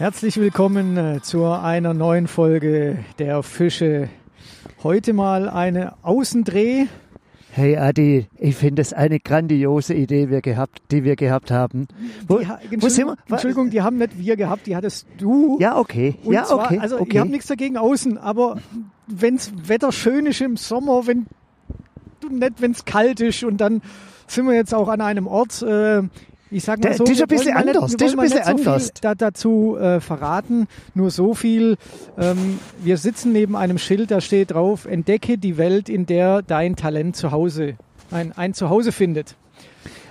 Herzlich willkommen äh, zu einer neuen Folge der Fische. Heute mal eine Außendreh. Hey Adi, ich finde es eine grandiose Idee, wir gehabt, die wir gehabt haben. Wo, Die, ha- wo sind wir? Entschuldigung, Entschuldigung, die haben nicht wir gehabt, die hattest du. Ja, okay. Und ja, zwar, okay. Also okay. ich habe nichts dagegen außen, aber wenn's Wetter schön ist im Sommer, wenn du nicht, wenn's kalt ist und dann sind wir jetzt auch an einem Ort. Äh, ich sag mal so, das ist ein bisschen anders, Nicht, das ist ein bisschen so anders. Viel da, dazu äh, verraten, nur so viel. Ähm, wir sitzen neben einem Schild, da steht drauf: Entdecke die Welt, in der dein Talent zu Hause ein, ein Zuhause findet.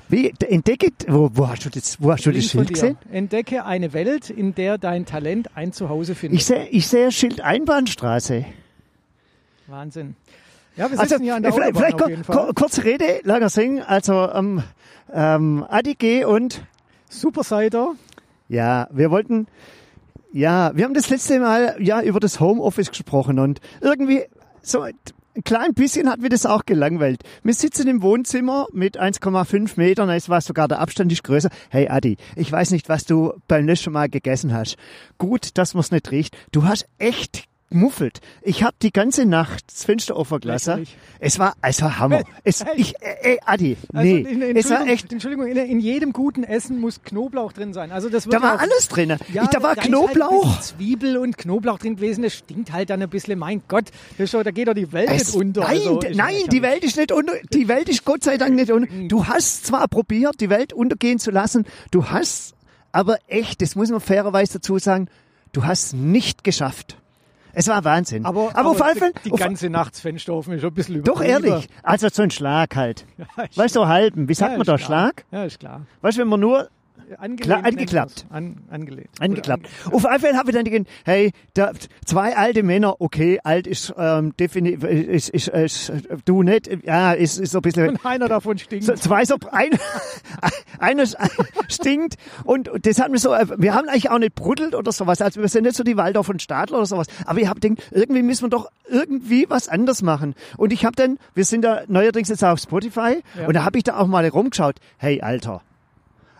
Wie, entdecke, wo, wo hast du das, wo hast du das Schild gesehen? Entdecke eine Welt, in der dein Talent ein Zuhause findet. Ich sehe, ich sehe Schild Einbahnstraße. Wahnsinn. Ja, wir sitzen Also, hier an der vielleicht, Autobahn vielleicht auf jeden Fall. kur- kurze Rede, langer Sing. Also, ähm, ähm, Adi G. und, Supersider. ja, wir wollten, ja, wir haben das letzte Mal, ja, über das Homeoffice gesprochen und irgendwie, so, ein klein bisschen hat mir das auch gelangweilt. Wir sitzen im Wohnzimmer mit 1,5 Metern, es war sogar der Abstand ist größer. Hey Adi, ich weiß nicht, was du beim letzten Mal gegessen hast. Gut, dass man es nicht riecht. Du hast echt gemuffelt. Ich habe die ganze Nacht das Fenster offen gelassen. Es war, es war Hammer. Es, ich, äh, äh, Adi, Also, nee, in- es war echt, Entschuldigung, in, in jedem guten Essen muss Knoblauch drin sein. Also das da war auch- alles drin. Ja, ich, da war ist halt Knoblauch. bisschen Zwiebel und Knoblauch drin gewesen. Das stinkt halt dann ein bisschen. Mein Gott, das doch, da geht doch die Welt Es, nicht unter. nein, Also, nein, die Welt ist nicht unter, die Welt ist Gott sei Dank nicht unter. Du hast zwar probiert, die Welt untergehen zu lassen, du hast, aber echt, das muss man fairerweise dazu sagen, du hast nicht geschafft. Es war Wahnsinn. Aber, aber auf alle Fälle, die, die ganze Nacht offen ist schon ein bisschen doch übertrieben. ehrlich, also so ein Schlag halt. Ja, Weißt du, so halben, wie sagt ja, man da, klar. Schlag? Ja, ist klar. Weißt du, wenn man nur Angelehnt angeklappt. An, angelehnt. Angeklappt. Oder Auf Fälle habe ich dann gedacht, hey, da, zwei alte Männer, okay, alt ist ähm, definitiv, ist, ist, ist, du nicht, ja, ist, ist so ein bisschen, Und einer davon stinkt. so, zwei so, ein, einer stinkt und das hat mir so, wir haben eigentlich auch nicht bruddelt oder sowas, also wir sind nicht so die Waldorf von Stadler oder sowas, aber ich habe gedacht, irgendwie müssen wir doch irgendwie was anders machen und ich habe dann, wir sind da neuerdings jetzt auf Spotify Ja. und da habe ich da auch mal rumgeschaut, hey Alter,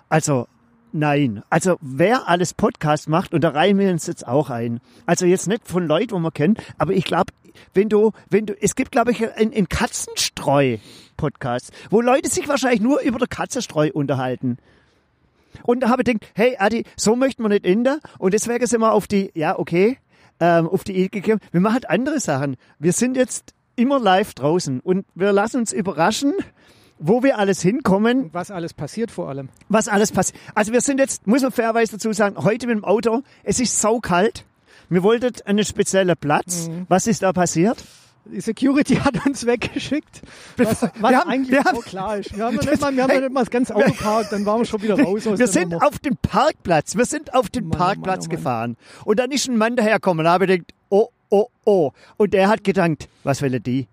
also Nein, also wer alles Podcast macht, und da reihen wir uns jetzt auch ein. Also jetzt nicht von Leuten, wo man kennt, aber ich glaube, wenn du, wenn du, es gibt, glaube ich, einen, Katzenstreu-Podcast, wo Leute sich wahrscheinlich nur über der Katzenstreu unterhalten. Und da habe ich gedacht, hey Adi, so möchten wir nicht ändern. Und deswegen sind wir auf die, ja okay, ähm, auf die Idee gekommen, wir machen halt andere Sachen. Wir sind jetzt immer live draußen und wir lassen uns überraschen, wo wir alles hinkommen was alles passiert vor allem. was alles passiert. Also wir sind jetzt, muss man fairerweise dazu sagen, heute mit dem Auto, es ist saukalt. Wir wollten einen speziellen Platz. Mhm. Was ist da passiert? Die Security hat uns weggeschickt. Was, was Wir haben- eigentlich wir haben- klar ist. Wir haben noch nicht mal, wir haben noch nicht mal das ganze Auto parkt, dann waren wir schon wieder raus aus Wir sind Nummer. auf den Parkplatz, wir sind auf den Mann, oh Mann, Parkplatz oh Mann. gefahren. Und dann ist ein Mann dahergekommen und habe gedacht, oh, oh, oh. Und der hat gedankt, was will die?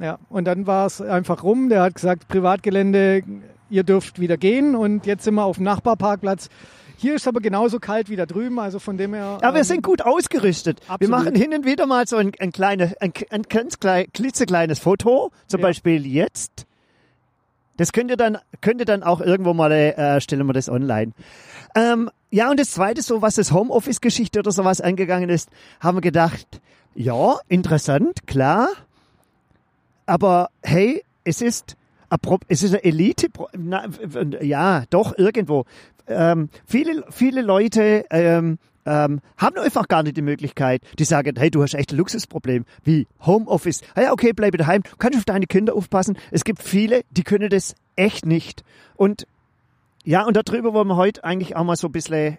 Ja, und dann war es einfach rum. Der hat gesagt, Privatgelände, ihr dürft wieder gehen. Und jetzt sind wir auf dem Nachbarparkplatz. Hier ist aber genauso kalt wie da drüben, also von dem her. Ja, wir ähm, sind gut ausgerüstet. Wir absolut. machen hin und wieder mal so ein, ein, kleine, ein, ein ganz klein, klitzekleines Foto, zum Ja. Beispiel jetzt. Das könnt ihr dann, könnt ihr dann auch irgendwo mal, äh, stellen wir das online. Ähm, ja, und das zweite, so was das Homeoffice-Geschichte oder sowas angegangen ist, haben wir gedacht, ja, interessant, klar, aber hey, es ist, es ist eine Elite, na, ja, doch, irgendwo. Ähm, viele, viele Leute ähm, ähm, haben einfach gar nicht die Möglichkeit, die sagen, hey, du hast echt ein Luxusproblem, wie Homeoffice. Ja, okay, bleibe daheim, du kannst auf deine Kinder aufpassen. Es gibt viele, die können das echt nicht. Und ja, und darüber wollen wir heute eigentlich auch mal so ein bisschen,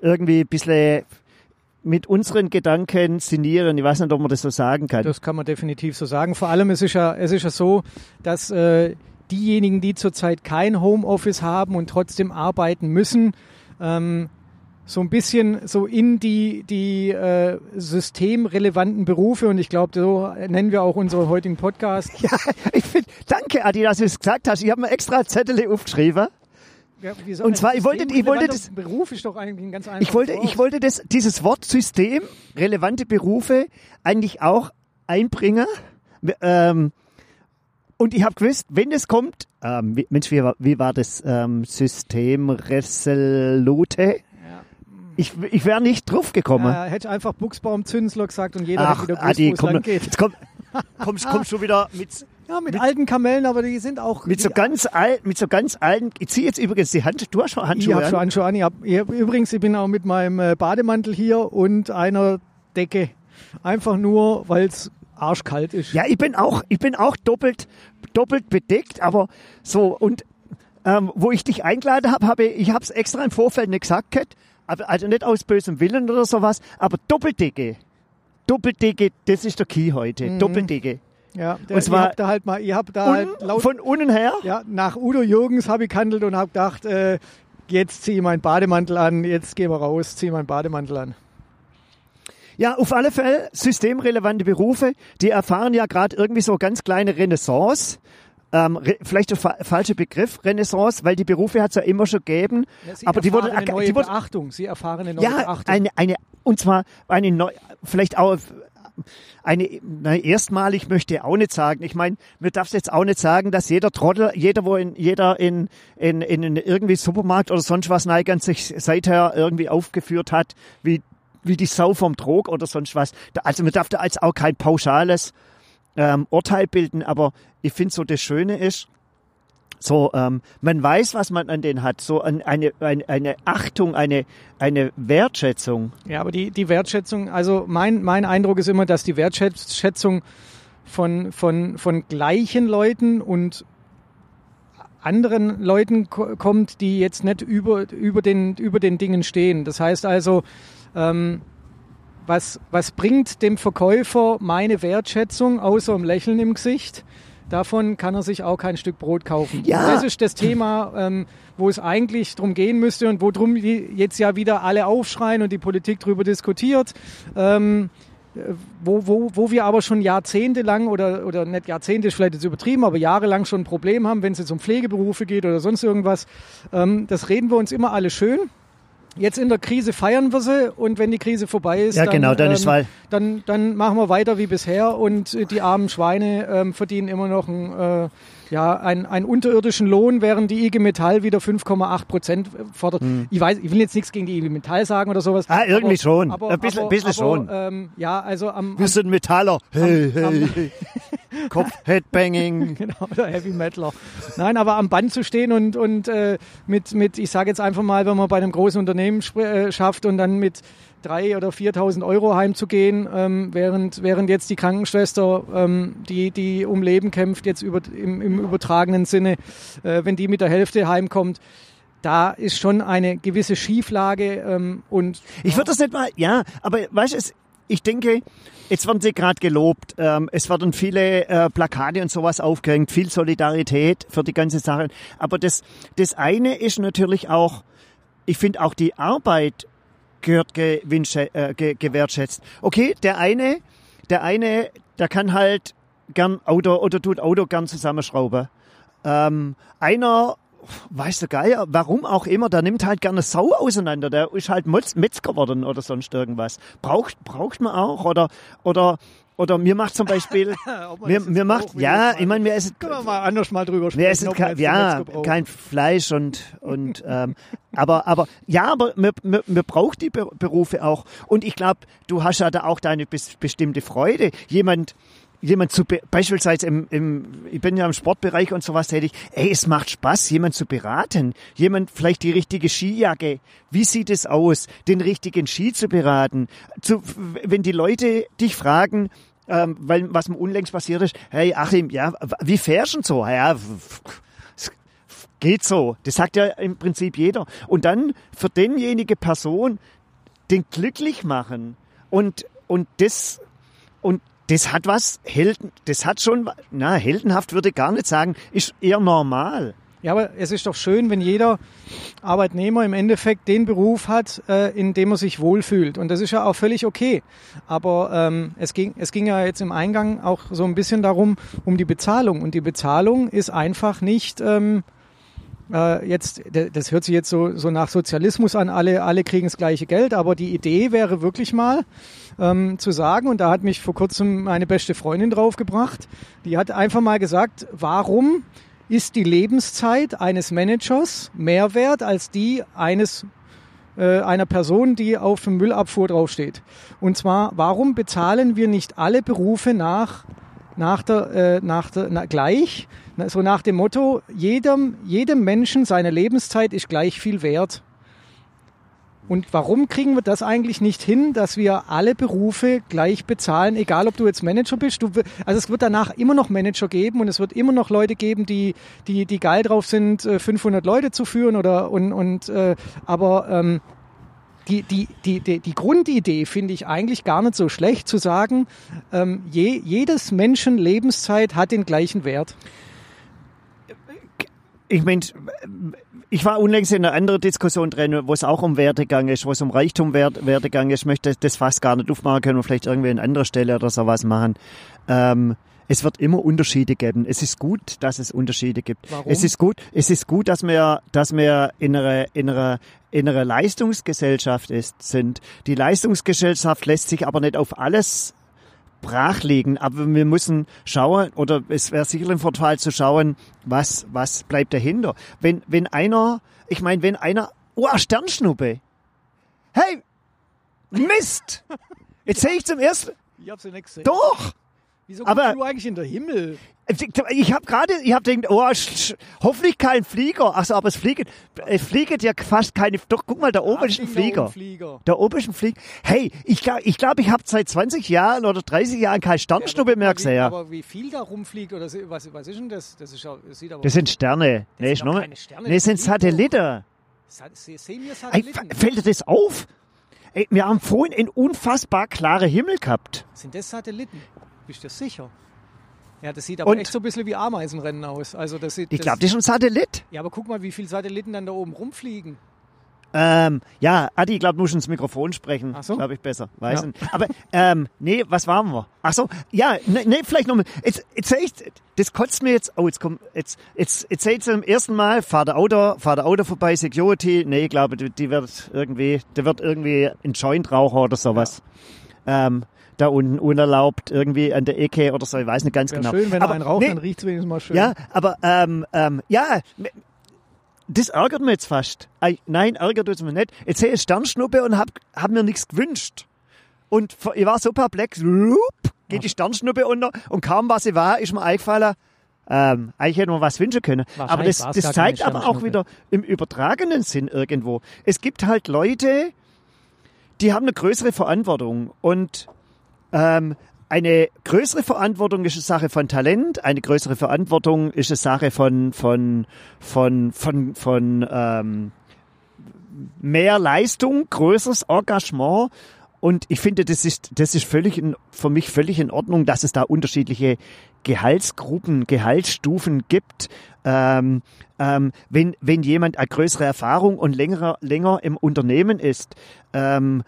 irgendwie ein bisschen mit unseren Gedanken sinnieren. Ich weiß nicht, ob man das so sagen kann. Das kann man definitiv so sagen. Vor allem es ist ja, es ist ja so, dass äh, diejenigen, die zurzeit kein Homeoffice haben und trotzdem arbeiten müssen, ähm, so ein bisschen so in die, die äh, systemrelevanten Berufe und ich glaube, so nennen wir auch unseren heutigen Podcast. Ja, ich find, danke, Adi, dass du es gesagt hast. Ich habe mir extra Zettel aufgeschrieben. Wieso? Und zwar, ich wollte- ich wollte Systemrelevanter Beruf ist doch eigentlich ein ganz einfaches Ich wollte, Wort. ich wollte das, dieses Wort System, relevante Berufe, eigentlich auch einbringen. Ähm, und ich habe gewusst, wenn es kommt, ähm, wie, Mensch, wie, war- wie war das ähm, System Resolute? Ich, ich wäre nicht drauf gekommen. Ja, hätte einfach Buchsbaum Zünsler gesagt und jeder Ach, hätte wieder gewusst, Adi, komm, jetzt komm, kommst, kommst du wieder mit, Ja, mit, alten Kamellen, aber die sind auch... mit so ganz alt, mit so ganz alten, ich ziehe jetzt übrigens die Hand, du hast schon ich Handschuhe habe an. schon Handschuhe an. Ich hab, ich hab, übrigens, ich bin auch mit meinem äh, Bademantel hier und einer Decke. Einfach nur, weil es arschkalt ist. Ja, ich bin auch, ich bin auch doppelt, doppelt bedeckt, aber so und ähm, wo ich dich eingeladen habe, habe ich, ich habe es extra im Vorfeld nicht gesagt, aber also nicht aus bösem Willen oder sowas, aber Doppeldecke, Doppeldecke, das ist der Key heute, Mhm. Doppeldecke. Ja, der, Und zwar- ich hab da halt mal, ich hab da halt Und laut, von unten her, ja, nach Udo Jürgens habe ich gehandelt und habe gedacht, äh, jetzt ziehe ich meinen Bademantel an, jetzt gehen wir raus, ziehe meinen Bademantel an. ja, auf alle Fälle systemrelevante Berufe, die erfahren ja gerade irgendwie so ganz kleine Renaissance. Ähm, re, vielleicht der fa falsche Begriff, Renaissance, weil die Berufe hat es ja immer schon gegeben. Ja, Sie aber die wurde, eine neue die wurde Beachtung. Sie erfahren eine neue Ja, Beachtung. eine, eine, und zwar eine neu, vielleicht auch eine, na, erstmalig möchte ich auch nicht sagen. Ich meine, mir darf jetzt auch nicht sagen, dass jeder Trottel, jeder, wo in, jeder in, in, in, irgendwie Supermarkt oder sonst was neigern sich seither irgendwie aufgeführt hat, wie, wie die Sau vom Trog oder sonst was. Also man darf da als auch kein pauschales ähm, Urteil bilden, aber ich finde so das Schöne ist, so, ähm, man weiß, was man an denen hat, so ein, eine, eine, eine Achtung, eine, eine Wertschätzung. Ja, aber die, die Wertschätzung, also mein, mein Eindruck ist immer, dass die Wertschätzung von, von, von gleichen Leuten und anderen Leuten ko kommt, die jetzt nicht über, über, den, über den Dingen stehen. Das heißt also, ähm, was, was bringt dem Verkäufer meine Wertschätzung außer ein Lächeln im Gesicht? Davon kann er sich auch kein Stück Brot kaufen. Ja. Das ist das Thema, ähm, wo es eigentlich drum gehen müsste und worum die jetzt ja wieder alle aufschreien und die Politik darüber diskutiert. Ähm, äh, wo, wo, wo wir aber schon jahrzehntelang oder, oder nicht Jahrzehnte ist vielleicht jetzt übertrieben, aber jahrelang schon ein Problem haben, wenn es jetzt um Pflegeberufe geht oder sonst irgendwas. Ähm, das reden wir uns immer alle schön. Jetzt in der Krise feiern wir sie und wenn die Krise vorbei ist, Ja, dann, genau, dann ist ähm, weil- dann, dann machen wir weiter wie bisher und äh, die armen Schweine ähm, verdienen immer noch ein, äh, ja, ein, einen unterirdischen Lohn, während die IG Metall wieder 5,8 Prozent fordert. Ich weiß, ich will jetzt nichts gegen die IG Metall sagen oder sowas. Ah, irgendwie schon. Aber, Ein bisschen- aber, bisschen aber, schon. Ähm, ja, also am, Wir am sind Metaller. Hey, am- hey, hey. Kopf, Headbanging. genau, der Heavy Metaler. Nein, aber am Band zu stehen und, und äh, mit, mit, ich sage jetzt einfach mal, wenn man bei einem großen Unternehmen äh, schafft und dann mit drei oder 4.000 Euro heimzugehen, ähm, während, während jetzt die Krankenschwester, ähm, die, die um Leben kämpft, jetzt über, im, im übertragenen Sinne, äh, wenn die mit der Hälfte heimkommt, da ist schon eine gewisse Schieflage ähm, und Ich würde das nicht mal, ja, aber weißt du, es- ich denke, jetzt werden sie gerade gelobt. Ähm, es werden viele äh, Plakate und sowas aufgehängt, viel Solidarität für die ganze Sache. Aber das, das eine ist natürlich auch, ich finde auch die Arbeit gehört äh, ge, gewertschätzt. Okay, der eine, der eine, der kann halt gern Auto oder tut Auto gern zusammenschrauben. Ähm, einer, weiß der Geier, warum auch immer, der nimmt halt gerne Sau auseinander. Der ist halt Metz- Metzger geworden oder sonst irgendwas. Braucht, braucht man auch oder, oder, oder mir macht zum Beispiel, mir, mir macht, ja, ich meine, mir ist können wir mal anders mal drüber sprechen. wir essen kein, ja, kein Fleisch und, und ähm, aber, aber ja, aber man, man, man braucht die Be- Berufe auch. Und ich glaube, du hast ja da auch deine bes bestimmte Freude. Jemand, jemand zu be beispielsweise im, im, ich bin ja im Sportbereich und sowas tätig, ey, es macht Spaß, jemand zu beraten. Jemand vielleicht die richtige Skijacke. Wie sieht es aus, den richtigen Ski zu beraten? Zu, wenn die Leute dich fragen, ähm, weil was mir unlängst passiert ist, hey Achim, ja, wie fährst du so? Ja, geht so. Das sagt ja im Prinzip jeder. Und dann für denjenige Person den glücklich machen und und das und das hat was Helden, das hat schon, na heldenhaft würde ich gar nicht sagen, ist eher normal. Ja, aber es ist doch schön, wenn jeder Arbeitnehmer im Endeffekt den Beruf hat, äh, in dem er sich wohlfühlt. Und das ist ja auch völlig okay. Aber ähm, es, ging, es ging ja jetzt im Eingang auch so ein bisschen darum, um die Bezahlung. Und die Bezahlung ist einfach nicht... Ähm, äh, jetzt, das hört sich jetzt so, so nach Sozialismus an, alle, alle kriegen das gleiche Geld, aber die Idee wäre wirklich mal ähm, zu sagen, und da hat mich vor kurzem meine beste Freundin draufgebracht, die hat einfach mal gesagt, warum ist die Lebenszeit eines Managers mehr wert als die eines äh, einer Person, die auf dem Müllabfuhr draufsteht. Und zwar, warum bezahlen wir nicht alle Berufe nach, nach der, äh, nach der, na, gleich? So nach dem Motto, jedem, jedem Menschen seine Lebenszeit ist gleich viel wert. Und warum kriegen wir das eigentlich nicht hin, dass wir alle Berufe gleich bezahlen, egal ob du jetzt Manager bist? Du, also es wird danach immer noch Manager geben und es wird immer noch Leute geben, die, die, die geil drauf sind, 500 äh, Leute zu führen oder und, und äh, aber ähm, die, die, die, die, die Grundidee finde ich eigentlich gar nicht so schlecht zu sagen, ähm, je, jedes Menschen Lebenszeit hat den gleichen Wert. Ich meine, ich war unlängst in einer anderen Diskussion drin, wo es auch um Wertegang ist, wo es um Reichtum Wert, Wertegang ist. Ich möchte das fast gar nicht aufmachen, können wir vielleicht irgendwie an anderer Stelle oder sowas machen. Ähm, es wird immer Unterschiede geben. Es ist gut, dass es Unterschiede gibt. Warum? Es ist gut, es ist gut, dass wir, dass wir in einer, in einer, in einer Leistungsgesellschaft ist, sind. Die Leistungsgesellschaft lässt sich aber nicht auf alles brachlegen, aber wir müssen schauen, oder es wäre sicher ein Vorteil zu schauen, was, was bleibt dahinter. Wenn, wenn einer, ich meine, wenn einer, oh, Sternschnuppe. Hey, Mist! Jetzt sehe ich zum ersten, Ich habe sie nicht gesehen. doch! Wieso aber- guckst du eigentlich in den Himmel? Ich habe gerade, ich habe gedacht, oh, hoffentlich kein Flieger. Achso, aber es fliegt, es fliegt ja fast keine, doch, guck mal, da oben ist ein Flieger. Flieger. Da oben ist ein Flieger. Hey, ich glaube, ich, glaub, ich habe seit 20 Jahren oder 30 Jahren keine Sternschnuppe aber, mehr gesehen. aber wie viel da rumfliegt oder so- was, was ist denn das? Das, ist ja, das sieht aber Das sind Sterne. Nee, sind noch, keine Sterne, nee, das sind. Satelliten. Sa- se- sehen wir Satelliten? fällt dir das auf? Ey, wir haben vorhin einen unfassbar klaren Himmel gehabt. Sind das Satelliten? Bist du sicher? Ja, das sieht aber Und- echt so ein bisschen wie Ameisenrennen aus. Also das sieht, Ich glaube, das ist ein Satellit. Ja, aber guck mal, wie viele Satelliten dann da oben rumfliegen. Ähm, ja, Adi, ich glaube, du musst ins Mikrofon sprechen. Ach so? Glaube ich besser. Weiß Ja. nicht. Aber, ähm, nee, was waren wir? Ach so, ja, nee, nee vielleicht nochmal. Jetzt, jetzt seh ich, das kotzt mir jetzt, oh, jetzt kommt, jetzt, jetzt, jetzt seht ihr zum ersten Mal, fahrt der Auto, fahrt der Auto vorbei, Security. Nee, ich glaube, die, die wird irgendwie, der wird irgendwie ein Joint-Raucher oder sowas. Ähm, da unten unerlaubt irgendwie an der Ecke oder so, ich weiß nicht ganz Wäre genau. schön, wenn Aber er einen raucht, nee, dann riecht es wenigstens mal schön. ja, aber ähm, ähm, ja, das ärgert mich jetzt fast. Ei, Nein, ärgert mich nicht. Jetzt sehe ich Sternschnuppe und hab, hab mir nichts gewünscht. Und ich war so perplex, geht die Sternschnuppe unter und kaum was sie war, ist mir eingefallen, ähm, eigentlich hätte man was wünschen können. Aber das, das zeigt aber auch wieder im übertragenen Sinn irgendwo. Es gibt halt Leute, die haben eine größere Verantwortung und ähm, eine größere Verantwortung ist eine Sache von Talent, eine größere Verantwortung ist eine Sache von von von von von ähm, mehr Leistung, größeres Engagement. Und ich finde, das ist, das ist völlig in, für mich völlig in Ordnung, dass es da unterschiedliche Gehaltsgruppen, Gehaltsstufen gibt. Ähm, ähm, wenn, wenn jemand eine größere Erfahrung und länger, länger im Unternehmen ist, ähm,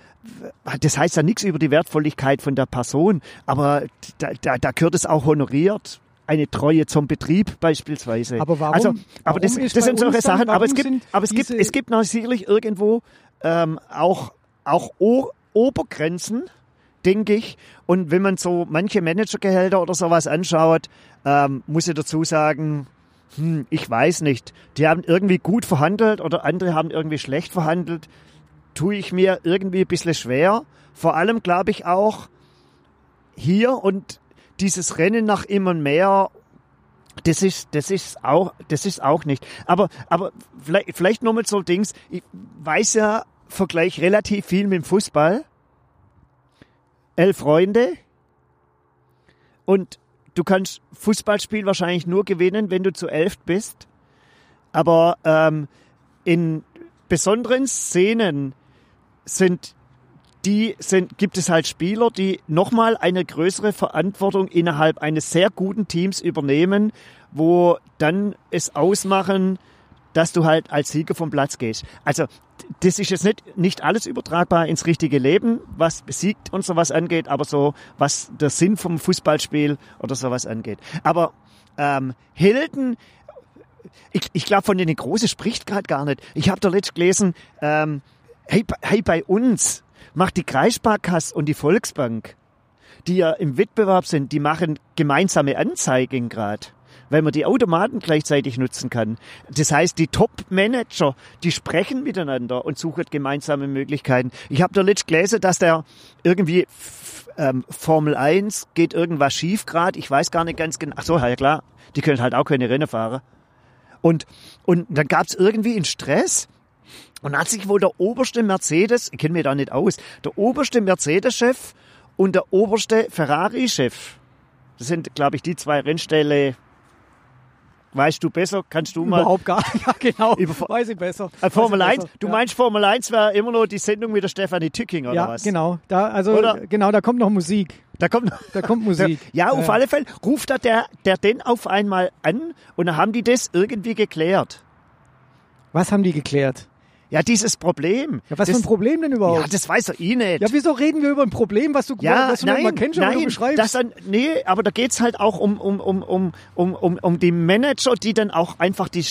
das heißt ja nichts über die Wertvolligkeit von der Person, aber da, da, da gehört es auch honoriert. Eine Treue zum Betrieb beispielsweise. Aber warum- Also, aber warum das, das sind solche dann- Sachen. Aber es gibt, aber es gibt, es gibt natürlich irgendwo ähm, auch auch o Obergrenzen, denke ich. Und wenn man so manche Managergehälter oder sowas anschaut, ähm, muss ich dazu sagen, hm, ich weiß nicht. Die haben irgendwie gut verhandelt oder andere haben irgendwie schlecht verhandelt. Tue ich mir irgendwie ein bisschen schwer. Vor allem glaube ich auch hier und dieses Rennen nach immer mehr das ist, das ist auch, das ist auch nicht. Aber, aber vielleicht, vielleicht nochmal so Dings. Ich weiß ja, vergleich relativ viel mit dem Fußball. Elf Freunde. Und du kannst Fußballspiel wahrscheinlich nur gewinnen, wenn du zu elf bist. Aber ähm, in besonderen Szenen sind die sind, gibt es halt Spieler, die nochmal eine größere Verantwortung innerhalb eines sehr guten Teams übernehmen, wo dann es ausmachen, dass du halt als Sieger vom Platz gehst. Also das ist jetzt nicht, nicht alles übertragbar ins richtige Leben, was besiegt und sowas angeht, aber so, was der Sinn vom Fußballspiel oder sowas angeht. Aber ähm, Helden, ich, ich glaube, von denen Große spricht gerade gar nicht. Ich habe da letzt gelesen, ähm, hey, hey, bei uns macht die Kreissparkasse und die Volksbank, die ja im Wettbewerb sind, die machen gemeinsame Anzeigen gerade. Weil man die Automaten gleichzeitig nutzen kann. Das heißt, die Top-Manager, die sprechen miteinander und suchen gemeinsame Möglichkeiten. Ich habe da letztens gelesen, dass der irgendwie ähm, Formel 1 geht irgendwas schief gerade. Ich weiß gar nicht ganz genau. Ach so, ja klar, die können halt auch keine Rennen fahren. Und, und dann gab es irgendwie einen Stress. Und hat sich wohl der oberste Mercedes, ich kenne mich da nicht aus, der oberste Mercedes-Chef und der oberste Ferrari-Chef. Das sind, glaube ich, die zwei Rennställe. Weißt du besser? Kannst du mal. Überhaupt gar nicht. Ja, genau. Über- Weiß ich besser. Äh, Formel ich 1? besser. Du ja. meinst Formel 1 wäre immer noch die Sendung mit der Stefanie Tücking oder Ja, was? genau. Da, also, Oder? genau, da kommt noch Musik. Da kommt Da kommt Musik. Ja, auf Ja. alle Fälle ruft da der, der den auf einmal an und dann haben die das irgendwie geklärt. Was haben die geklärt? Ja, dieses Problem. Ja, was das, für ein Problem denn überhaupt? Ja, das weiß doch ich nicht. Ja, wieso reden wir über ein Problem, was du, Ja, was du nein, mal kennst oder du nein, beschreibst? das dann, nee, aber da geht's halt auch um, um, um, um, um, um, um die Manager, die dann auch einfach die,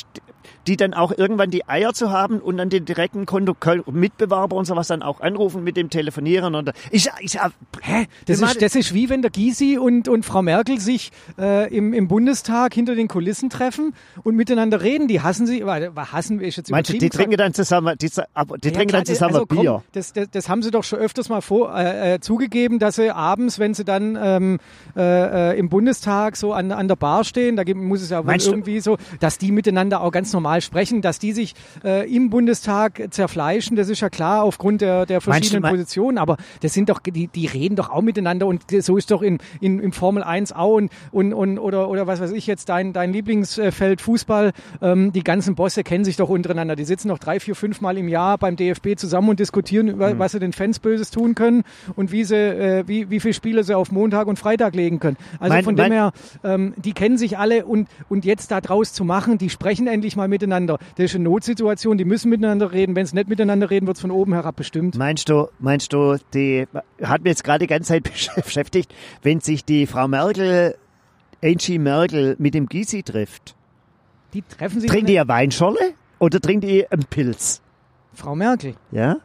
die dann auch irgendwann die Eier zu haben und dann den direkten Konto, Mitbewerber und sowas dann auch anrufen, mit dem telefonieren und ich, ich, hä? Das ist, das ist wie wenn der Gysi und, und Frau Merkel sich äh, im, im Bundestag hinter den Kulissen treffen und miteinander reden. Die hassen sich, weil- hassen wir jetzt Meinst du, die trinken dann zusammen, die, die Ja, trinken klar, dann zusammen also komm, Bier? Das, das, das haben sie doch schon öfters mal vor, äh, äh, zugegeben, dass sie abends, wenn sie dann ähm, äh, äh, im Bundestag so an, an der Bar stehen, da muss es ja wohl irgendwie so, dass die miteinander auch ganz normal sprechen, dass die sich äh, im Bundestag zerfleischen, das ist ja klar aufgrund der, der du, verschiedenen mein- Positionen, aber das sind doch, die, die reden doch auch miteinander und so ist doch in, in, im Formel 1 auch und, und, und oder, oder was weiß ich jetzt, dein, dein Lieblingsfeld Fußball, ähm, die ganzen Bosse kennen sich doch untereinander, die sitzen doch drei, vier, fünf Mal im Jahr beim DFB zusammen und diskutieren über, Mhm. was sie den Fans Böses tun können und wie sie, äh, wie, wie viele Spiele sie auf Montag und Freitag legen können. Also Mein- von dem her, ähm, die kennen sich alle und, und jetzt da draus zu machen, die sprechen endlich mal miteinander. Das ist eine Notsituation, die müssen miteinander reden. Wenn sie nicht miteinander reden, wird es von oben herab bestimmt. Meinst du, meinst du, die hat mir jetzt gerade die ganze Zeit beschäftigt, wenn sich die Frau Merkel, Angie Merkel mit dem Gysi trifft, Die treffen sich. trinkt die eine Weinschorle oder trinkt die einen Pilz? Frau Merkel. Ja?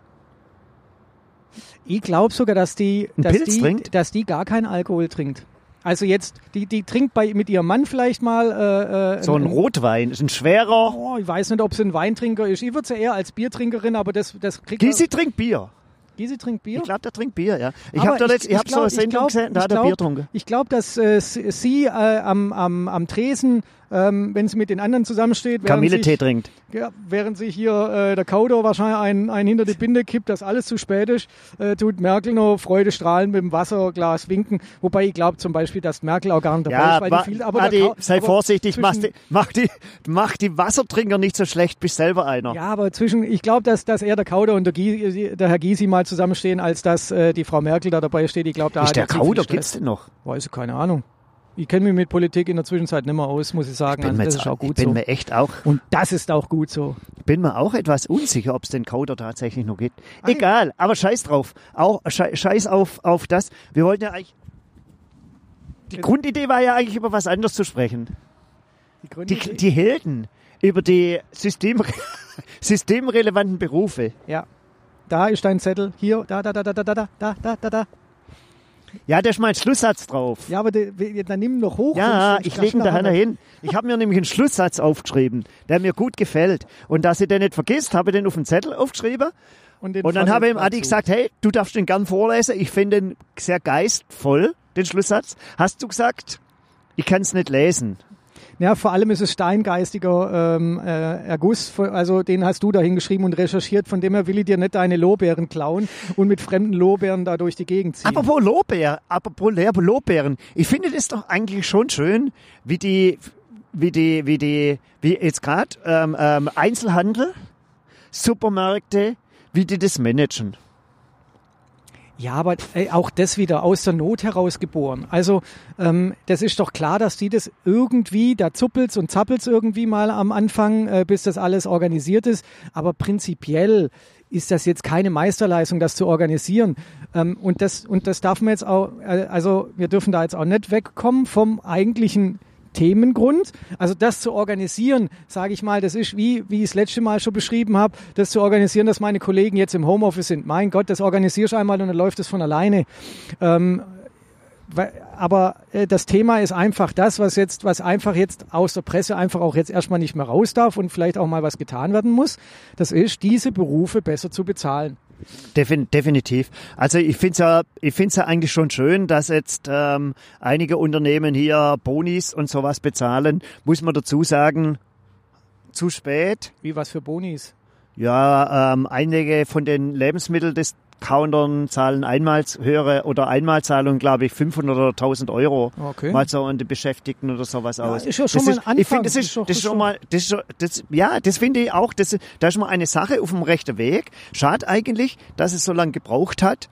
Ich glaube sogar, dass die, dass, Pilz die trinkt? dass die gar keinen Alkohol trinkt. Also jetzt, die, die trinkt bei, mit ihrem Mann vielleicht mal äh, äh, So ein einen- Rotwein, ist ein schwerer. Oh, ich weiß nicht, ob sie ein Weintrinker ist. Ich würde sie eher als Biertrinkerin, aber das, das kriegt Gysi trinkt Bier. Gysi trinkt Bier. Ich glaube, der trinkt Bier, ja. Ich habe da letzt, ich, so glaub- eine Sendung glaub- gesehen, da ich hat er Bier getrunken. Ich glaube, dass äh, sie sie, äh, am, am, am Tresen, ähm, wenn sie mit den anderen zusammensteht, während Kamilletee trinkt. ja, während sich hier äh, der Kauder wahrscheinlich einen, einen hinter die Binde kippt, dass alles zu spät ist, äh, tut Merkel noch freudestrahlend mit dem Wasserglas winken. Wobei ich glaube zum Beispiel, dass Merkel auch gar nicht dabei Ja, ist, weil die viel, aber Adi, sei aber vorsichtig, mach die, mach, die, mach die Wassertrinker nicht so schlecht, bist selber einer. Ja, aber zwischen, ich glaube, dass, dass eher der Kauder und der, Gie, der Herr Gysi mal zusammenstehen, als dass äh, die Frau Merkel da dabei steht. Ich glaube, da ist hat der er Kauder, gibt's denn noch? Weiß ich, keine Ahnung. Ich kenne mich mit Politik in der Zwischenzeit nicht mehr aus, muss ich sagen. Bin Also mir das jetzt, ist auch ich gut bin so. mir echt auch, Und das ist auch gut so. bin mir auch etwas unsicher, ob es den Kauder tatsächlich noch gibt. Ach, Egal, aber scheiß drauf. Auch schei- scheiß auf, auf das. Wir wollten ja eigentlich. Die Jetzt- Grundidee war ja eigentlich über was anderes zu sprechen. Die Die, die Helden über die System, systemrelevanten Berufe. ja. Da ist dein Zettel. Hier, da, da, da, da, da, da, da, da, da, da. Ja, da ist mein Schlusssatz drauf. Ja, aber de, dann nimm ihn noch hoch. Ja, ich lege ihn da nachher- hin. Ich habe mir nämlich einen Schlusssatz aufgeschrieben, der mir gut gefällt. Und dass ich den nicht vergisst, habe ich den auf den Zettel aufgeschrieben. Und, Und dann habe ich ihm Adi gesagt, hey, du darfst den gern vorlesen. Ich finde den sehr geistvoll, den Schlusssatz. Hast du gesagt, ich kann es nicht lesen. Ja, vor allem ist es steingeistiger ähm, äh, Erguss. Also den hast du da hingeschrieben und recherchiert. Von dem her will ich dir nicht deine Lorbeeren klauen und mit fremden Lorbeeren da durch die Gegend ziehen. Apropos Lorbeer, apropos Lorbeeren. Ich finde das doch eigentlich schon schön, wie die, wie die, wie die, wie jetzt gerade ähm, ähm, Einzelhandel, Supermärkte, wie die das managen. Ja, aber ey, auch das wieder aus der Not heraus geboren. Also ähm, das ist doch klar, dass die das irgendwie, da zuppelt's und zappelt's irgendwie mal am Anfang, äh, bis das alles organisiert ist. Aber prinzipiell ist das jetzt keine Meisterleistung, das zu organisieren. Ähm, und das und das darf man jetzt auch, äh, also wir dürfen da jetzt auch nicht wegkommen vom eigentlichen Themengrund. Also das zu organisieren, sage ich mal, das ist wie, wie ich es letzte Mal schon beschrieben habe, das zu organisieren, dass meine Kollegen jetzt im Homeoffice sind. Mein Gott, das organisierst du einmal und dann läuft es von alleine. Ähm, aber äh, das Thema ist einfach das, was jetzt, was einfach jetzt aus der Presse einfach auch jetzt erstmal nicht mehr raus darf und vielleicht auch mal was getan werden muss. Das ist, diese Berufe besser zu bezahlen. Defin definitiv. Also ich finde es ja, ich find's ja eigentlich schon schön, dass jetzt ähm, einige Unternehmen hier Bonis und sowas bezahlen. Muss man dazu sagen, zu spät. Wie was für Bonis? Ja, ähm, einige von den Lebensmitteldiscountern zahlen einmals höhere oder Einmalzahlungen, glaube ich, 500 oder 1000 Euro. Okay. Mal so an die Beschäftigten oder sowas Ja, aus. ist ja schon das mal ein Ich Anfang. finde, das Das ist, das ist schon mal, das ist, das, ja, das finde ich auch, das, da ist mal eine Sache auf dem rechten Weg. Schade eigentlich, dass es so lange gebraucht hat,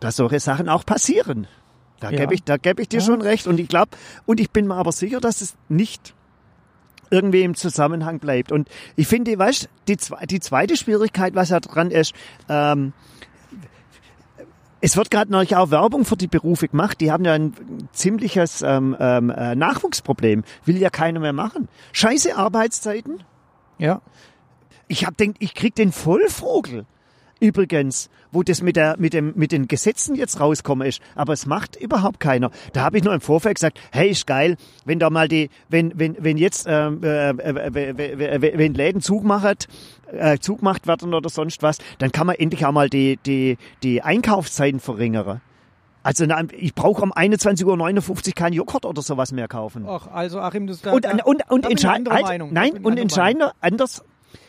dass solche Sachen auch passieren. Da Ja. gebe ich, da gebe ich dir Ja. schon recht. Und ich glaube, und ich bin mir aber sicher, dass es nicht irgendwie im Zusammenhang bleibt. Und ich finde, weißt, die, die zweite Schwierigkeit, was ja dran ist, ähm, es wird gerade natürlich auch Werbung für die Berufe gemacht. Die haben ja ein ziemliches ähm, ähm, äh, Nachwuchsproblem. Will ja keiner mehr machen. Scheiße Arbeitszeiten. Ja. Ich hab denkt, ich krieg den Vollvogel. Übrigens, wo das mit, der, mit, dem, mit den Gesetzen jetzt rauskommen ist. Aber es macht überhaupt keiner. Da habe ich nur im Vorfeld gesagt, hey, ist geil, wenn da mal die, wenn, wenn, wenn jetzt, äh, äh, äh, äh, wenn Läden zugemacht, äh, zugemacht werden oder sonst was, dann kann man endlich auch mal die, die, die Einkaufszeiten verringern. Also ich brauche um 21.59 Uhr keinen Joghurt oder sowas mehr kaufen. Ach, also Achim, das da, Und, und, und, und da bin ich entscheid- anderer halt, Nein, und entscheidender anders.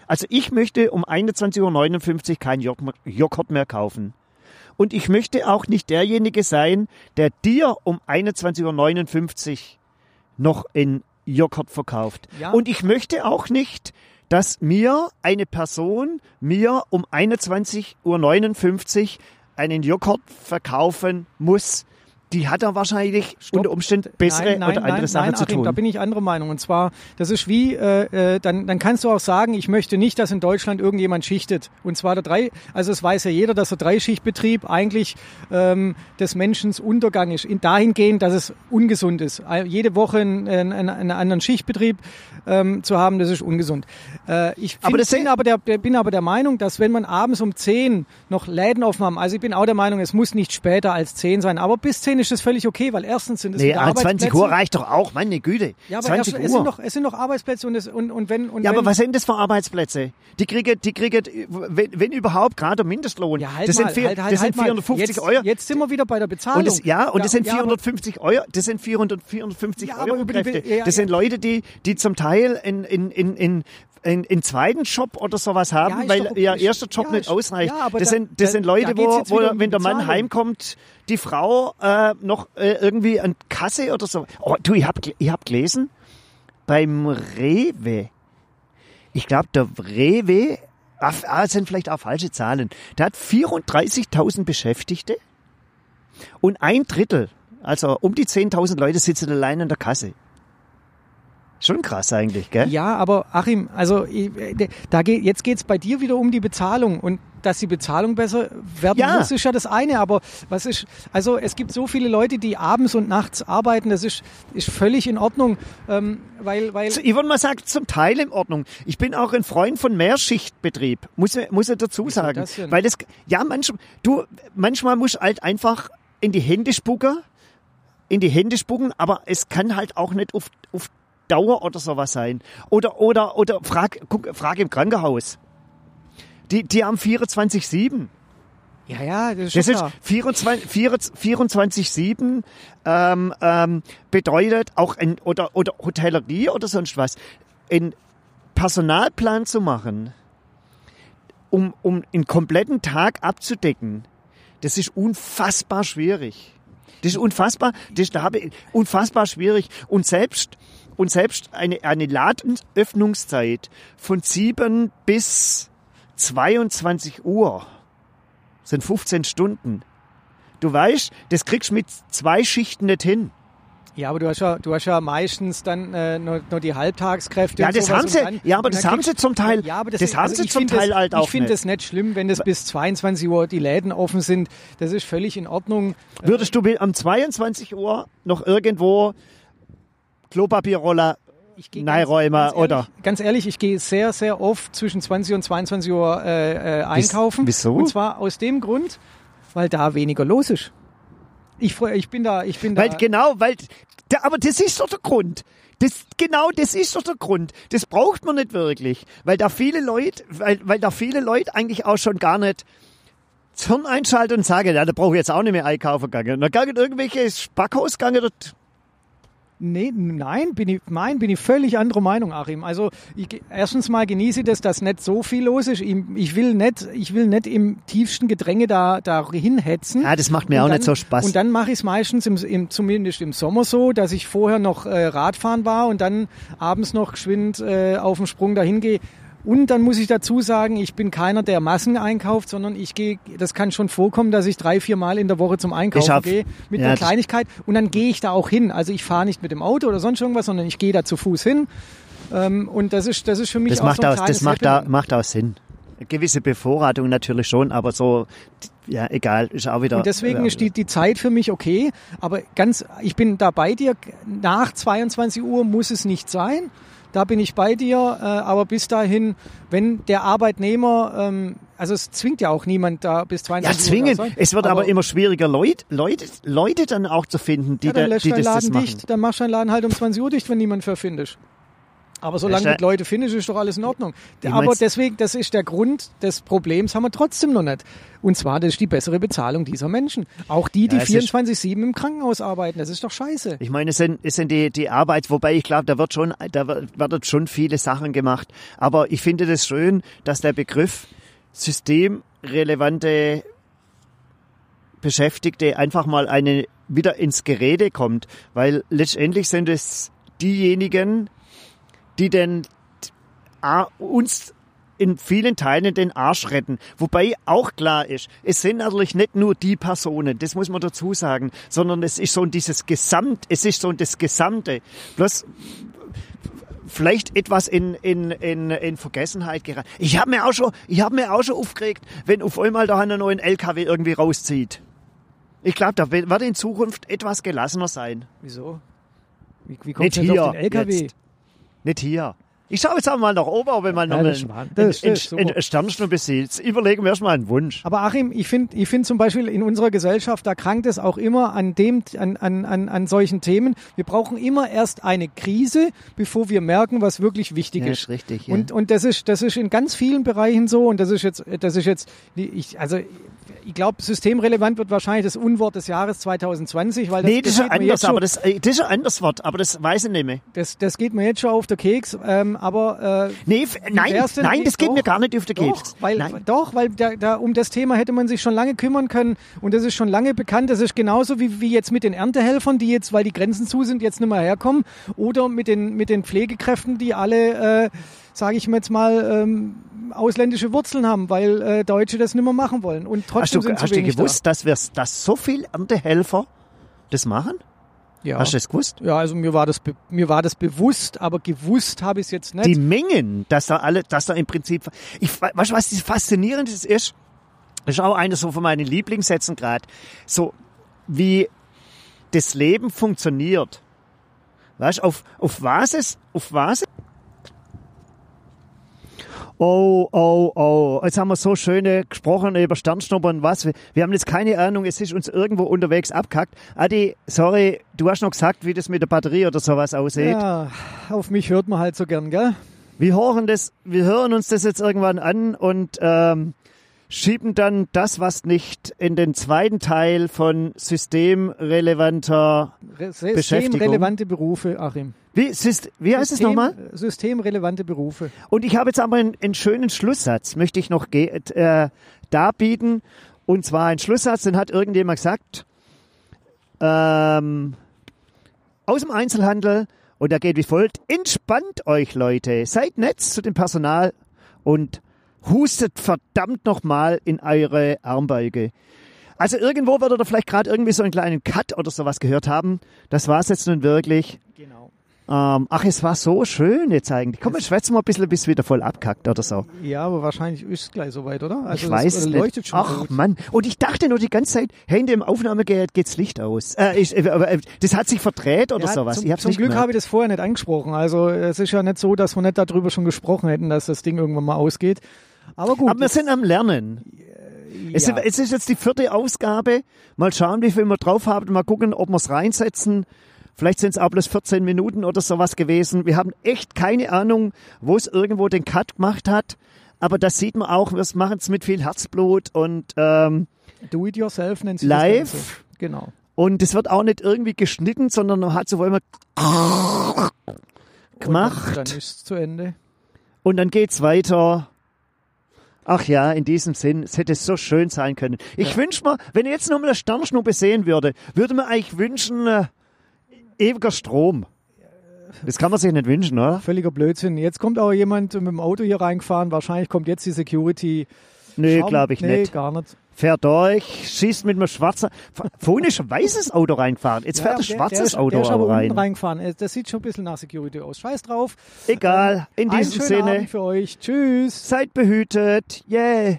Also ich möchte um 21.59 Uhr keinen Jog- Joghurt mehr kaufen. Und ich möchte auch nicht derjenige sein, der dir um 21.59 Uhr noch in Joghurt verkauft. Ja. Und ich möchte auch nicht, dass mir eine Person mir um 21.59 Uhr einen Joghurt verkaufen muss. Die hat er wahrscheinlich Stopp. unter Umständen bessere nein, nein, oder andere nein, Sachen zu Achim, tun. Da bin ich anderer Meinung. Und zwar, das ist wie, äh, äh, dann, dann kannst du auch sagen, ich möchte nicht, dass in Deutschland irgendjemand schichtet. Und zwar der drei, also es weiß ja jeder, dass der Dreischichtbetrieb eigentlich ähm, des Menschen Untergang ist. In dahingehend, dass es ungesund ist. Jede Woche einen, einen, einen anderen Schichtbetrieb ähm, zu haben, das ist ungesund. Äh, ich Aber find, das bin, aber der, der, bin aber der Meinung, dass wenn man abends um 10 noch Läden offen haben, also ich bin auch der Meinung, es muss nicht später als 10 sein, aber bis 10 ist das völlig okay, weil erstens sind es Nee, wieder ah, 20 Arbeitsplätze. Uhr reicht doch auch, meine Güte. Ja, aber 20 erst, Uhr. es sind doch es sind doch Arbeitsplätze und es, und, und wenn und ja, wenn, aber was sind das für Arbeitsplätze? Die kriegen, die kriegen, wenn, wenn überhaupt, gerade Mindestlohn. ja, halt das mal, sind, vier, halt, halt, das sind halt mal. 450 jetzt, Euro. Jetzt sind wir wieder bei der Bezahlung. Und das, ja, und das sind ja, aber- 450 Euro, das sind 400, 450 Ja, aber Euro die Kräfte. Ja, das ja. sind Leute, die, die zum Teil in, in, in, in, in, in zweiten Job oder sowas haben, Ja, weil doch- ihr erster Job ja, nicht ausreicht. ja, aber das da- sind, das da- sind Leute, wo, wo wenn der Mann heimkommt, die Frau äh, noch äh, irgendwie an Kasse oder so. Oh, du, ich hab, ich hab gelesen, beim Rewe, ich glaube, der Rewe, ah, ah, das sind vielleicht auch falsche Zahlen, der hat 34.000 Beschäftigte und ein Drittel, also um die 10.000 Leute sitzen allein in der Kasse. Schon krass eigentlich, gell? Ja, aber Achim, also äh, da geht, jetzt geht's bei dir wieder um die Bezahlung und dass die Bezahlung besser werden Ja. muss, ist ja das eine. Aber was ist, also es gibt so viele Leute, die abends und nachts arbeiten, das ist, ist völlig in Ordnung, ähm, weil, weil Ich würde mal sagen, zum Teil in Ordnung. Ich bin auch ein Freund von Mehrschichtbetrieb, muss, muss ich dazu sagen. das? Weil das, ja, manchmal, du, manchmal musst halt einfach in die Hände spucken, in die Hände spucken, aber es kann halt auch nicht auf, auf Dauer oder sowas sein. Oder, oder, oder frag, guck, frag im Krankenhaus. Die, die haben 24-7. ja, ja, das ist Das ist klar. 24 24-7 ähm, ähm, bedeutet auch ein, oder, oder Hotellerie oder sonst was, einen Personalplan zu machen, um, um einen kompletten Tag abzudecken, das ist unfassbar schwierig. Das ist unfassbar, das ist da habe ich- unfassbar schwierig. Und selbst, und selbst eine, eine Ladenöffnungszeit von 7 bis 22 Uhr sind 15 Stunden. Du weißt, das kriegst du mit zwei Schichten nicht hin. Ja, aber du hast ja, du hast ja meistens dann äh, nur, nur die Halbtagskräfte. Ja, das haben sie- dann- ja, aber das haben sie zum Teil- Ja, aber das deswegen- haben sie ich zum find das, Teil halt auch Ich finde das nicht schlimm, wenn das bis 22 Uhr die Läden offen sind. Das ist völlig in Ordnung. Würdest du am 22 Uhr noch irgendwo Klopapierroller Neiräumer oder? Ganz ehrlich, ich gehe sehr, sehr oft zwischen 20 und 22 Uhr äh, äh, einkaufen. wieso? Und zwar aus dem Grund, weil da weniger los ist. Ich, freu- ich bin da, ich bin da. Weil genau, weil, da, aber das ist doch der Grund. Das, genau, das ist doch der Grund. Das braucht man nicht wirklich. Weil da viele Leute, weil, weil da viele Leute eigentlich auch schon gar nicht Hirn einschalten und sagen, ja, da brauche ich jetzt auch nicht mehr einkaufen gegangen. Dann gehen irgendwelche Spackhaus gegangen, dort Nee, nein, bin ich, nein, bin ich völlig anderer Meinung, Achim. Also ich, erstens mal genieße ich das, dass nicht so viel los ist. Ich, ich will nicht, ich will nicht im tiefsten Gedränge da, da hinhetzen. Ja, das macht mir Und auch dann, nicht so Spaß. Und dann mache ich es meistens, im, im, zumindest im Sommer so, dass ich vorher noch äh, Radfahren war und dann abends noch geschwind äh, auf dem Sprung dahin gehe. Und dann muss ich dazu sagen, ich bin keiner, der Massen einkauft, sondern ich gehe, das kann schon vorkommen, dass ich drei, vier Mal in der Woche zum Einkaufen hab- gehe mit ja, einer Kleinigkeit und dann gehe ich da auch hin. Also ich fahre nicht mit dem Auto oder sonst irgendwas, sondern ich gehe da zu Fuß hin. Ähm, und das ist, das ist für mich das auch macht so ein auch, das macht auch, Happening. macht auch Sinn. Eine gewisse Bevorratung natürlich schon, aber so, ja, egal, ist auch wieder. Und deswegen ist die, die Zeit für mich okay. Aber ganz, ich bin da bei dir. Nach 22 Uhr muss es nicht sein. Da bin ich bei dir. Äh, aber bis dahin, wenn der Arbeitnehmer, ähm, also es zwingt ja auch niemand da bis 22 Ja, Uhr. zwingen. sein. Es wird aber, immer schwieriger, Leute, Leute, Leute dann auch zu finden, die, ja, dann da, die das, das Laden machen. dicht. Dann machst du deinen Laden halt um 20 Uhr dicht, wenn niemand für findest. Aber solange du Leute findest, ist doch alles in Ordnung. Aber deswegen, das ist der Grund des Problems, haben wir trotzdem noch nicht. Und zwar, das ist die bessere Bezahlung dieser Menschen. Auch die, die Ja, es ist- 24-7 im Krankenhaus arbeiten. Das ist doch scheiße. Ich meine, es sind, es sind die, die Arbeit, wobei ich glaube, da wird schon, da wird, werden schon viele Sachen gemacht. Aber ich finde das schön, dass der Begriff systemrelevante Beschäftigte einfach mal eine, wieder ins Gerede kommt. Weil letztendlich sind es diejenigen, die denn uns in vielen Teilen den Arsch retten. Wobei auch klar ist, es sind natürlich nicht nur die Personen, das muss man dazu sagen, sondern es ist so dieses Gesamt, es ist so das Gesamte. Bloß vielleicht etwas in, in, in, in Vergessenheit geraten. Ich habe mir auch schon, ich habe mir auch schon aufgeregt, wenn auf einmal da einer neuen LKW irgendwie rauszieht. Ich glaube, da wird in Zukunft etwas gelassener sein. Wieso? Wie, wie kommt Nicht hier. auf den LKW? Jetzt. Nicht hier. Ich schaue jetzt einmal nach oben, ob ich mal noch Ja, einen, Sternschnuppe. Jetzt überlegen wir erstmal einen Wunsch. Aber Achim, ich finde ich find zum Beispiel in unserer Gesellschaft, da krankt es auch immer an, dem, an, an, an, an solchen Themen. Wir brauchen immer erst eine Krise, bevor wir merken, was wirklich wichtig Ja, ist. ist richtig, ja. Und, und das, ist, das ist in ganz vielen Bereichen so. Und das ist jetzt, das ist jetzt ich, also ich glaube, systemrelevant wird wahrscheinlich das Unwort des Jahres 2020, weil das, nee, das ist geht mir anders, aber das, äh, das ist ein anderes Wort, aber das weiß ich nicht mehr. das, das geht mir jetzt schon auf der Keks. Ähm, aber äh, Nee, nein, nein, das geht doch, mir gar nicht auf den Doch, Keks. weil, Nein. doch, weil da, da, um das Thema hätte man sich schon lange kümmern können und das ist schon lange bekannt. Das ist genauso wie, wie jetzt mit den Erntehelfern, die jetzt, weil die Grenzen zu sind, jetzt nicht mehr herkommen oder mit den, mit den Pflegekräften, die alle, äh, sage ich mir jetzt mal, ähm, ausländische Wurzeln haben, weil äh, Deutsche das nicht mehr machen wollen und Hast trotzdem du, sind hast du gewusst, dass, wir, dass so viel Erntehelfer das machen? da. Ja. Hast du das gewusst? ja, also mir war das mir war das bewusst, aber gewusst habe ich es jetzt nicht. Die Mengen, dass da alle, dass da im Prinzip, ich, weißt du, was das Faszinierende ist? Das ist auch einer so von meinen Lieblingssätzen gerade. So, wie das Leben funktioniert. Weißt du, auf, auf was es, auf was es Oh, oh, oh. Jetzt haben wir so schöne gesprochen über Sternschnuppern und was. Wir, haben jetzt keine Ahnung, es ist uns irgendwo unterwegs abkackt. Adi, sorry, du hast noch gesagt, wie das mit der Batterie oder sowas aussieht. ja, auf mich hört man halt so gern, gell? Wir hören das, wir hören uns das jetzt irgendwann an und ähm, schieben dann das, was nicht in den zweiten Teil von systemrelevanter, Re- Beschäftigung. Systemrelevante Berufe, Achim. wie, Syst, wie heißt es System- nochmal? Systemrelevante Berufe. Und ich habe jetzt aber einen, einen schönen Schlusssatz, möchte ich noch äh, darbieten. Und zwar ein Schlusssatz, den hat irgendjemand gesagt, ähm, aus dem Einzelhandel. Und der geht wie folgt. Entspannt euch, Leute. Seid nett zu dem Personal und hustet verdammt nochmal in eure Armbeuge. Also irgendwo werdet ihr vielleicht gerade irgendwie so einen kleinen Cut oder sowas gehört haben. Das war's jetzt nun wirklich. Genau. Ähm, ach, es war so schön jetzt eigentlich. Komm, wir schwätzen mal ein bisschen, bis wieder voll abkackt oder so. Ja, aber wahrscheinlich ist es gleich soweit, oder? Also ich weiß es leuchtet nicht. schon Ach gut. Mann. Und ich dachte nur die ganze Zeit, hey, in dem Aufnahmegerät geht's Licht aus. Äh, ich, äh, äh, das hat sich verdreht oder Ja, sowas. Zum, ich hab's zum nicht Glück gemerkt. habe ich das vorher nicht angesprochen. Also es ist ja nicht so, dass wir nicht darüber schon gesprochen hätten, dass das Ding irgendwann mal ausgeht. Aber gut. Aber wir sind am Lernen. Es, Ja. es ist jetzt die vierte Ausgabe. Mal schauen, wie viel wir drauf haben. Mal gucken, ob wir es reinsetzen. Vielleicht sind es auch bloß 14 Minuten oder sowas gewesen. Wir haben echt keine Ahnung, wo es irgendwo den Cut gemacht hat. Aber das sieht man auch, wir machen es mit viel Herzblut und, ähm, Do it yourself nennt sich Live. das Ganze. Genau. und es wird auch nicht irgendwie geschnitten, sondern man hat so immer gemacht. Und dann, dann ist es zu Ende. Und dann geht's weiter. Ach ja, in diesem Sinn, es hätte so schön sein können. Ich wünsch mir, wenn ich jetzt noch mal eine Sternschnuppe sehen würde, würde man eigentlich wünschen, äh, ewiger Strom. Das kann man sich nicht wünschen, oder? Völliger Blödsinn. Jetzt kommt auch jemand mit dem Auto hier reingefahren. Wahrscheinlich kommt jetzt die Security. Nee, Schauen- glaube ich nee, nicht. gar nicht. Fährt durch, schießt mit einem schwarzen. Vorhin ist ein weißes Auto reingefahren. Jetzt fährt ein der- schwarzes der Auto der ist aber aber unten rein. reingefahren. Äh, Das sieht schon ein bisschen nach Security aus. Scheiß drauf. Egal, in Einen diesem Sinne, Abend für euch. Tschüss. seid behütet. Yeah.